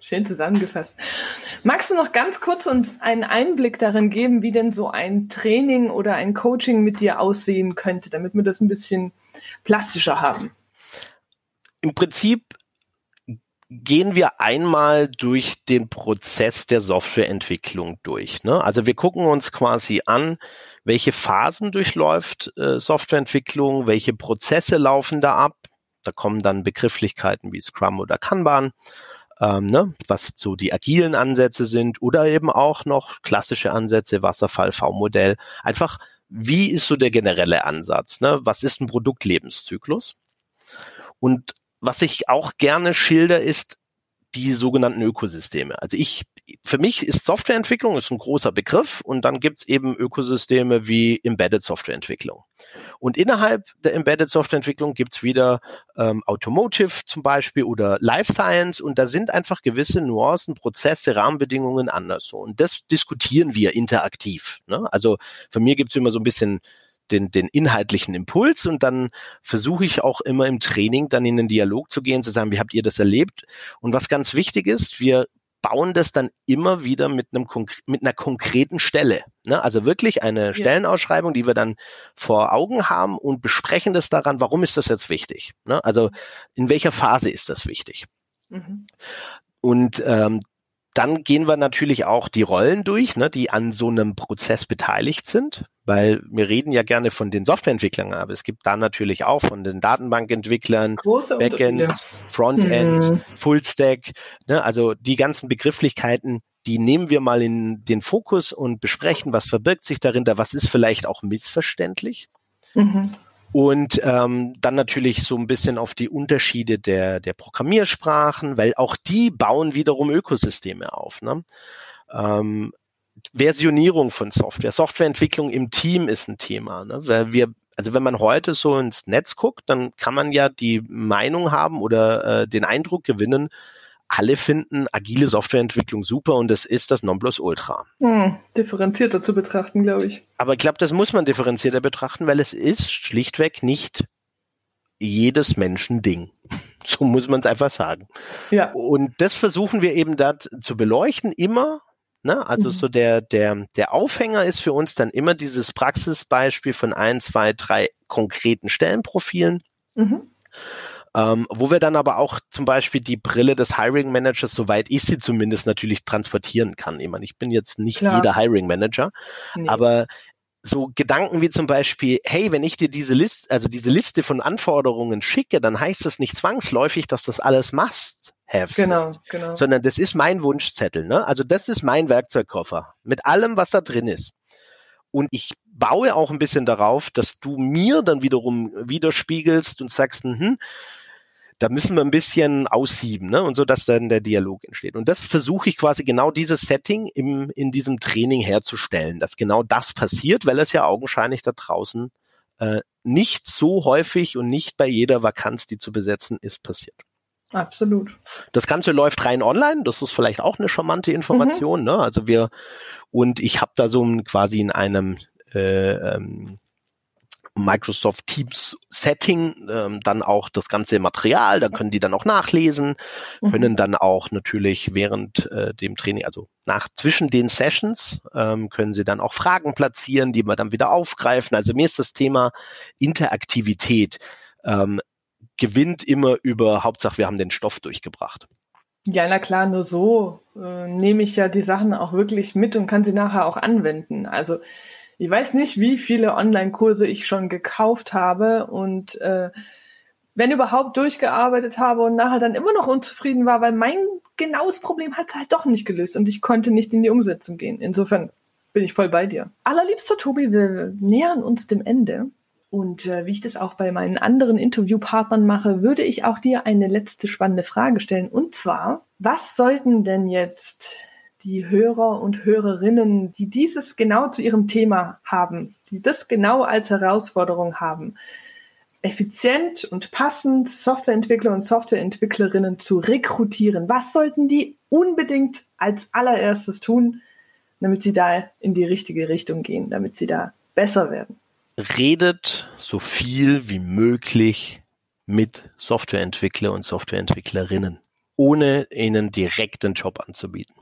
A: Schön zusammengefasst. Magst du noch ganz kurz uns einen Einblick darin geben, wie denn so ein Training oder ein Coaching mit dir aussehen könnte, damit wir das ein bisschen plastischer haben?
B: Im Prinzip gehen wir einmal durch den Prozess der Softwareentwicklung durch. Ne? Also wir gucken uns quasi an, welche Phasen durchläuft äh, Softwareentwicklung, welche Prozesse laufen da ab. Da kommen dann Begrifflichkeiten wie Scrum oder Kanban, ähm, ne? was so die agilen Ansätze sind oder eben auch noch klassische Ansätze, Wasserfall, V-Modell. Einfach, wie ist so der generelle Ansatz? Ne? Was ist ein Produktlebenszyklus? Und was ich auch gerne schilder, ist die sogenannten Ökosysteme. Also ich, für mich ist Softwareentwicklung ist ein großer Begriff und dann gibt's eben Ökosysteme wie Embedded Softwareentwicklung. Und innerhalb der Embedded Softwareentwicklung gibt's wieder ähm, Automotive zum Beispiel oder Life Science und da sind einfach gewisse Nuancen, Prozesse, Rahmenbedingungen anders. Und das diskutieren wir interaktiv. Ne? Also für mir gibt's immer so ein bisschen den, den inhaltlichen Impuls und dann versuche ich auch immer im Training dann in den Dialog zu gehen, zu sagen, wie habt ihr das erlebt? Und was ganz wichtig ist, wir bauen das dann immer wieder mit einem mit einer konkreten Stelle. Ne? Also wirklich eine Stellenausschreibung, die wir dann vor Augen haben und besprechen das daran, warum ist das jetzt wichtig? Ne? Also in welcher Phase ist das wichtig?
A: Mhm.
B: Und ähm, dann gehen wir natürlich auch die Rollen durch, ne, die an so einem Prozess beteiligt sind, weil wir reden ja gerne von den Softwareentwicklern, aber es gibt da natürlich auch von den Datenbankentwicklern,
A: Große
B: Backend. Frontend,
A: Mhm.
B: Fullstack, ne, also die ganzen Begrifflichkeiten, die nehmen wir mal in den Fokus und besprechen, was verbirgt sich darinter, was ist vielleicht auch missverständlich.
A: Mhm.
B: Und ähm, dann natürlich so ein bisschen auf die Unterschiede der, der Programmiersprachen, weil auch die bauen wiederum Ökosysteme auf. Ne? Ähm, Versionierung von Software, Softwareentwicklung im Team ist ein Thema. Ne? Weil wir, also wenn man heute so ins Netz guckt, dann kann man ja die Meinung haben oder äh, den Eindruck gewinnen, alle finden agile Softwareentwicklung super und das ist das Nonplusultra.
A: Hm, differenzierter zu betrachten, glaube ich.
B: Aber ich glaube, das muss man differenzierter betrachten, weil es ist schlichtweg nicht jedes Menschen Ding. [LAUGHS] So muss man es einfach sagen.
A: Ja.
B: Und das versuchen wir eben da zu beleuchten, immer. Ne? Also
A: Mhm.
B: so der, der, der Aufhänger ist für uns dann immer dieses Praxisbeispiel von ein, zwei, drei konkreten Stellenprofilen.
A: Mhm.
B: Ähm, wo wir dann aber auch zum Beispiel die Brille des Hiring Managers, soweit ich sie zumindest natürlich transportieren kann. Ich meine, ich bin jetzt nicht
A: Klar.
B: jeder Hiring Manager,
A: Nee.
B: aber so Gedanken wie zum Beispiel, hey, wenn ich dir diese Liste, also diese Liste von Anforderungen schicke, dann heißt das nicht zwangsläufig, dass das alles Must-Haves
A: genau,
B: sind,
A: genau.
B: sondern das ist mein Wunschzettel. Ne? Also das ist mein Werkzeugkoffer mit allem, was da drin ist. Und ich baue auch ein bisschen darauf, dass du mir dann wiederum widerspiegelst und sagst, hm, da müssen wir ein bisschen aussieben, ne? Und so, dass dann der Dialog entsteht. Und das versuche ich quasi genau dieses Setting im, in diesem Training herzustellen, dass genau das passiert, weil es ja augenscheinlich da draußen äh, nicht so häufig und nicht bei jeder Vakanz, die zu besetzen ist, passiert.
A: Absolut.
B: Das Ganze läuft rein online. Das ist vielleicht auch eine charmante Information. Ne? Also wir und ich habe da so ein, quasi in einem äh, ähm, Microsoft Teams Setting ähm, dann auch das ganze Material. Da können die dann auch nachlesen,
A: Mhm.
B: können dann auch natürlich während äh, dem Training, also nach zwischen den Sessions, ähm, können sie dann auch Fragen platzieren, die wir dann wieder aufgreifen. Also mir ist das Thema Interaktivität ähm, gewinnt immer über Hauptsache, wir haben den Stoff durchgebracht.
A: Ja, na klar, nur so äh, nehme ich ja die Sachen auch wirklich mit und kann sie nachher auch anwenden. Also ich weiß nicht, wie viele Online-Kurse ich schon gekauft habe und äh, wenn überhaupt durchgearbeitet habe und nachher dann immer noch unzufrieden war, weil mein genau das Problem hat es halt doch nicht gelöst und ich konnte nicht in die Umsetzung gehen. Insofern bin ich voll bei dir. Allerliebster Tobi, wir nähern uns dem Ende. Und äh, wie ich das auch bei meinen anderen Interviewpartnern mache, würde ich auch dir eine letzte spannende Frage stellen. Und zwar, was sollten denn jetzt die Hörer und Hörerinnen, die dieses genau zu ihrem Thema haben, die das genau als Herausforderung haben, effizient und passend Softwareentwickler und Softwareentwicklerinnen zu rekrutieren, was sollten die unbedingt als allererstes tun, damit sie da in die richtige Richtung gehen, damit sie da besser werden?
B: Redet so viel wie möglich mit Softwareentwickler und Softwareentwicklerinnen, ohne ihnen direkt einen Job anzubieten.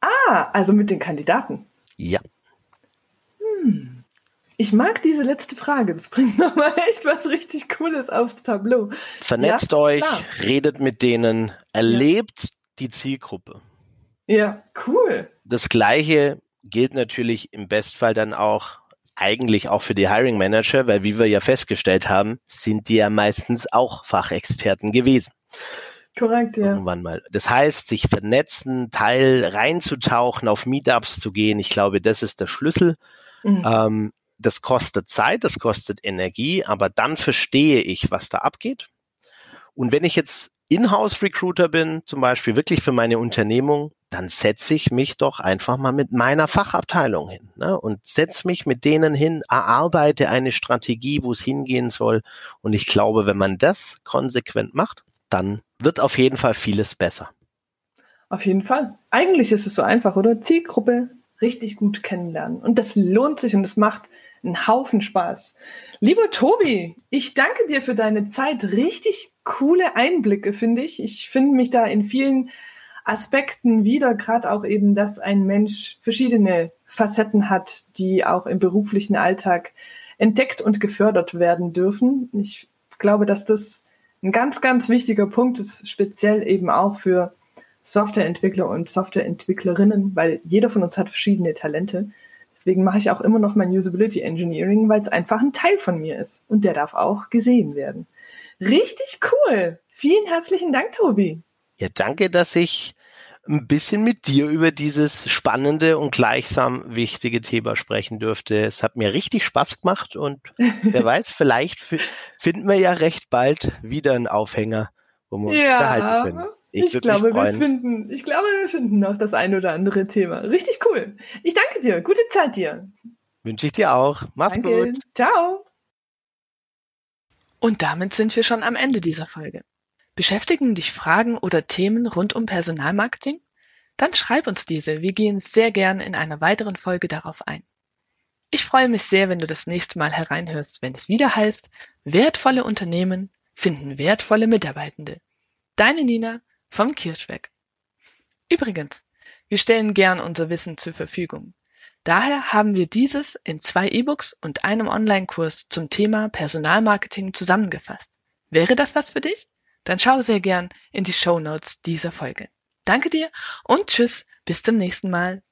A: Ah, also mit den Kandidaten.
B: Ja.
A: Hm. Ich mag diese letzte Frage. Das bringt [LAUGHS] nochmal echt was richtig Cooles aufs Tableau.
B: Vernetzt ja, euch, klar. redet mit denen, erlebt ja. die Zielgruppe.
A: Ja, cool.
B: Das gleiche gilt natürlich im Bestfall dann auch eigentlich auch für die Hiring Manager, weil wie wir ja festgestellt haben, sind die ja meistens auch Fachexperten gewesen.
A: Korrekt, ja.
B: Irgendwann mal. Das heißt, sich vernetzen, Teil reinzutauchen, auf Meetups zu gehen, ich glaube, das ist der Schlüssel. Mhm. Ähm, das kostet Zeit, das kostet Energie, aber dann verstehe ich, was da abgeht. Und wenn ich jetzt Inhouse-Recruiter bin, zum Beispiel wirklich für meine Unternehmung, dann setze ich mich doch einfach mal mit meiner Fachabteilung hin ne? und setze mich mit denen hin, erarbeite eine Strategie, wo es hingehen soll. Und ich glaube, wenn man das konsequent macht, dann wird auf jeden Fall vieles besser.
A: Auf jeden Fall. Eigentlich ist es so einfach, oder? Zielgruppe richtig gut kennenlernen. Und das lohnt sich und es macht einen Haufen Spaß. Lieber Tobi, ich danke dir für deine Zeit. Richtig coole Einblicke, finde ich. Ich finde mich da in vielen Aspekten wieder, gerade auch eben, dass ein Mensch verschiedene Facetten hat, die auch im beruflichen Alltag entdeckt und gefördert werden dürfen. Ich glaube, dass das ein ganz, ganz wichtiger Punkt ist, speziell eben auch für Softwareentwickler und Softwareentwicklerinnen, weil jeder von uns hat verschiedene Talente. Deswegen mache ich auch immer noch mein Usability Engineering, weil es einfach ein Teil von mir ist und der darf auch gesehen werden. Richtig cool. Vielen herzlichen Dank, Tobi.
B: Ja, danke, dass ich ein bisschen mit dir über dieses spannende und gleichsam wichtige Thema sprechen dürfte. Es hat mir richtig Spaß gemacht und [LAUGHS] wer weiß, vielleicht finden wir ja recht bald wieder einen Aufhänger, wo wir uns ja, unterhalten können.
A: Ich, ich glaube, wir finden, ich glaube, wir finden noch das ein oder andere Thema. Richtig cool. Ich danke dir. Gute Zeit dir.
B: Wünsche ich dir auch. Mach's danke. gut.
A: Ciao. Und damit sind wir schon am Ende dieser Folge. Beschäftigen dich Fragen oder Themen rund um Personalmarketing? Dann schreib uns diese. Wir gehen sehr gern in einer weiteren Folge darauf ein. Ich freue mich sehr, wenn du das nächste Mal hereinhörst, wenn es wieder heißt, wertvolle Unternehmen finden wertvolle Mitarbeitende. Deine Nina vom Kirschweg. Übrigens, wir stellen gern unser Wissen zur Verfügung. Daher haben wir dieses in zwei E-Books und einem Online-Kurs zum Thema Personalmarketing zusammengefasst. Wäre das was für dich? Dann schau sehr gern in die Show Notes dieser Folge. Danke dir und tschüss, bis zum nächsten Mal.